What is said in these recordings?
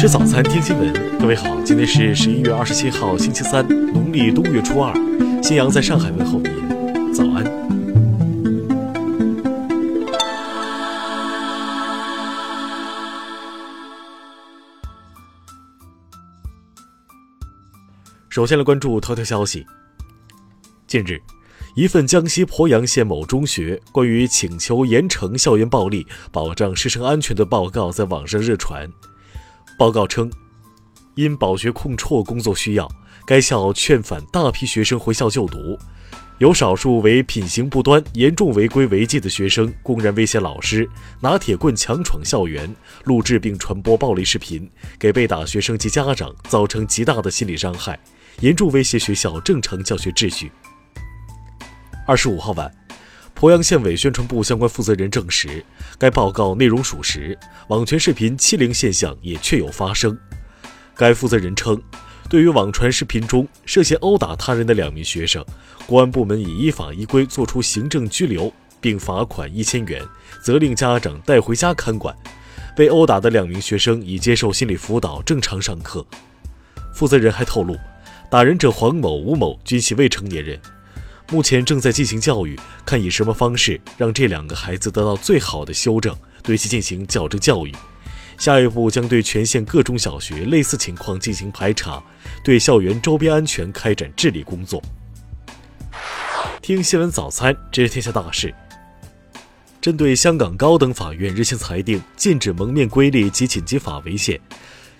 吃早餐，听新闻。各位好，今天是十一月二十七号，星期三，农历冬月初二。新阳在上海问候您，早安。首先来关注头条消息。近日。一份江西鄱阳县某中学关于请求严惩校园暴力、保障师生安全的报告在网上热传。报告称，因保学控辍工作需要，该校劝返大批学生回校就读。有少数为品行不端、严重违规违纪的学生，公然威胁老师，拿铁棍强闯校园，录制并传播暴力视频，给被打学生及家长造成极大的心理伤害，严重威胁学校正常教学秩序。二十五号晚，鄱阳县委宣传部相关负责人证实，该报告内容属实，网传视频欺凌现象也确有发生。该负责人称，对于网传视频中涉嫌殴打他人的两名学生，公安部门已依法依规作出行政拘留，并罚款一千元，责令家长带回家看管。被殴打的两名学生已接受心理辅导，正常上课。负责人还透露，打人者黄某、吴某均系未成年人。目前正在进行教育，看以什么方式让这两个孩子得到最好的修正，对其进行矫正教育。下一步将对全县各中小学类似情况进行排查，对校园周边安全开展治理工作。听新闻早餐知天下大事。针对香港高等法院日前裁定禁止蒙面规例及紧急法违宪，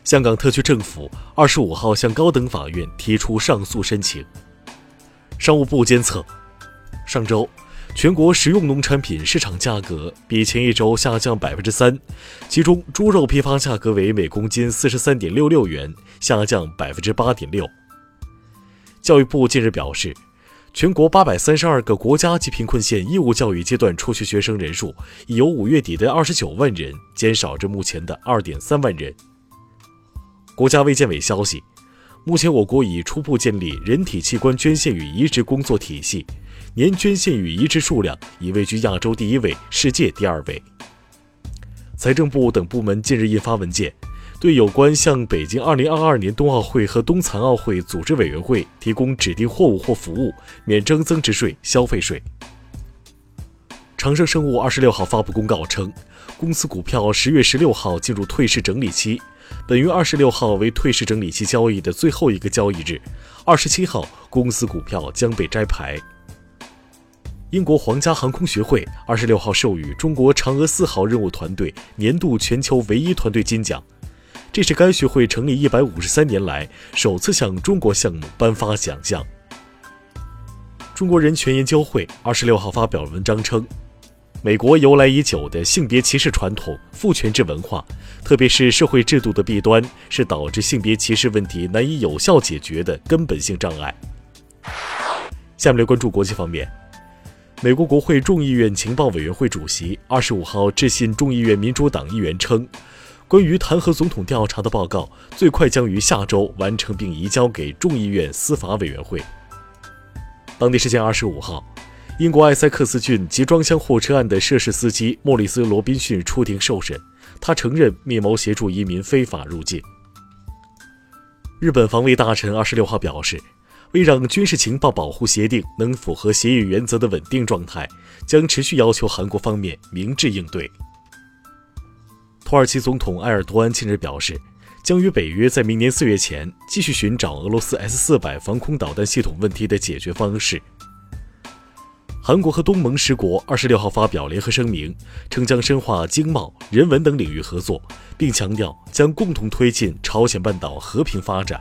香港特区政府二十五号向高等法院提出上诉申请。商务部监测，上周全国食用农产品市场价格比前一周下降百分之三，其中猪肉批发价格为每公斤四十三点六六元，下降百分之八点六。教育部近日表示，全国八百三十二个国家级贫困县义务教育阶段辍学学生人数已由五月底的二十九万人减少至目前的二点三万人。国家卫健委消息。目前，我国已初步建立人体器官捐献与移植工作体系，年捐献与移植数量已位居亚洲第一位、世界第二位。财政部等部门近日印发文件，对有关向北京2022年冬奥会和冬残奥会组织委员会提供指定货物或服务免征增值税、消费税。长生生物二十六号发布公告称，公司股票十月十六号进入退市整理期。本月二十六号为退市整理期交易的最后一个交易日，二十七号公司股票将被摘牌。英国皇家航空学会二十六号授予中国嫦娥四号任务团队年度全球唯一团队金奖，这是该学会成立一百五十三年来首次向中国项目颁发奖项。中国人权研究会二十六号发表文章称。美国由来已久的性别歧视传统、父权制文化，特别是社会制度的弊端，是导致性别歧视问题难以有效解决的根本性障碍。下面来关注国际方面，美国国会众议院情报委员会主席二十五号致信众议院民主党议员称，关于弹劾总统调查的报告最快将于下周完成并移交给众议院司法委员会。当地时间二十五号。英国埃塞克斯郡集装箱货车案的涉事司机莫里斯·罗宾逊出庭受审，他承认密谋协助移民非法入境。日本防卫大臣二十六号表示，为让军事情报保护协定能符合协议原则的稳定状态，将持续要求韩国方面明智应对。土耳其总统埃尔多安近日表示，将与北约在明年四月前继续寻找俄罗斯 S 四百防空导弹系统问题的解决方式。韩国和东盟十国二十六号发表联合声明，称将深化经贸、人文等领域合作，并强调将共同推进朝鲜半岛和平发展。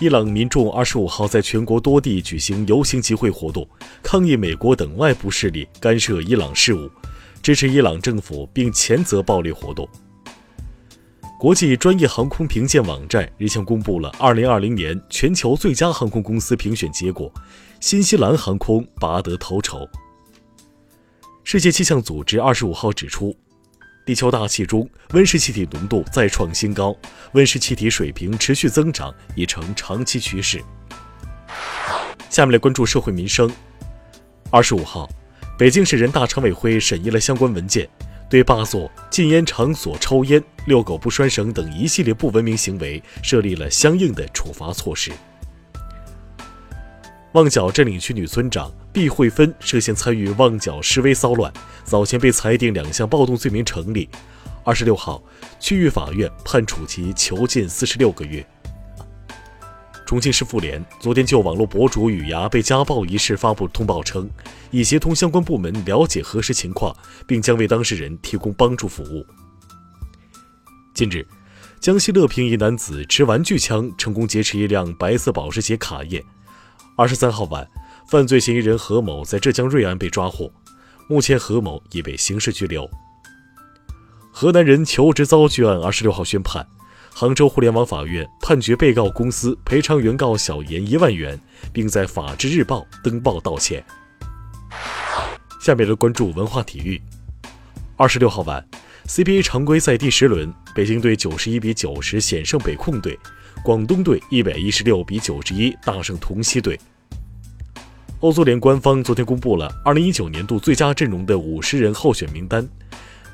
伊朗民众二十五号在全国多地举行游行集会活动，抗议美国等外部势力干涉伊朗事务，支持伊朗政府，并谴责暴力活动。国际专业航空评鉴网站日前公布了二零二零年全球最佳航空公司评选结果。新西兰航空拔得头筹。世界气象组织二十五号指出，地球大气中温室气体浓度再创新高，温室气体水平持续增长已成长期趋势。下面来关注社会民生。二十五号，北京市人大常委会审议了相关文件，对罢座、禁烟场所抽烟、遛狗不拴绳等一系列不文明行为设立了相应的处罚措施。旺角占领区女村长毕慧芬涉嫌参与旺角示威骚乱，早前被裁定两项暴动罪名成立。二十六号，区域法院判处其囚禁四十六个月。重庆市妇联昨天就网络博主雨芽被家暴一事发布通报称，已协同相关部门了解核实情况，并将为当事人提供帮助服务。近日，江西乐平一男子持玩具枪成功劫持一辆白色保时捷卡宴。二十三号晚，犯罪嫌疑人何某在浙江瑞安被抓获，目前何某已被刑事拘留。河南人求职遭拒案二十六号宣判。杭州互联网法院判决被告公司赔偿原告小严一万元，并在《法制日报》登报道歉。下面来关注文化体育。二十六号晚，CBA 常规赛第十轮，北京队九十一比九十险胜北控队，广东队一百一十六比九十一大胜同曦队。欧足联官方昨天公布了二零一九年度最佳阵容的五十人候选名单，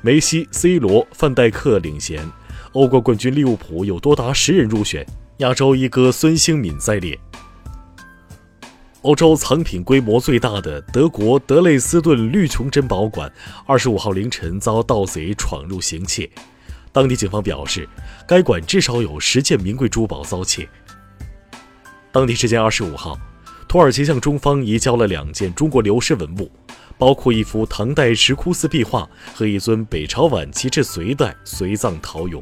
梅西、C 罗、范戴克领衔。欧冠冠军利物浦有多达十人入选，亚洲一哥孙兴敏在列。欧洲藏品规模最大的德国德累斯顿绿琼珍宝馆，二十五号凌晨遭盗贼闯入行窃。当地警方表示，该馆至少有十件名贵珠宝遭窃。当地时间二十五号，土耳其向中方移交了两件中国流失文物。包括一幅唐代石窟寺壁画和一尊北朝晚期至隋代随葬陶俑。